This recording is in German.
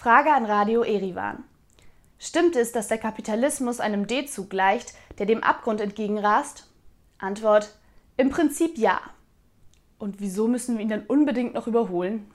Frage an Radio Erivan. Stimmt es, dass der Kapitalismus einem D-Zug gleicht, der dem Abgrund entgegenrast? Antwort: Im Prinzip ja. Und wieso müssen wir ihn dann unbedingt noch überholen?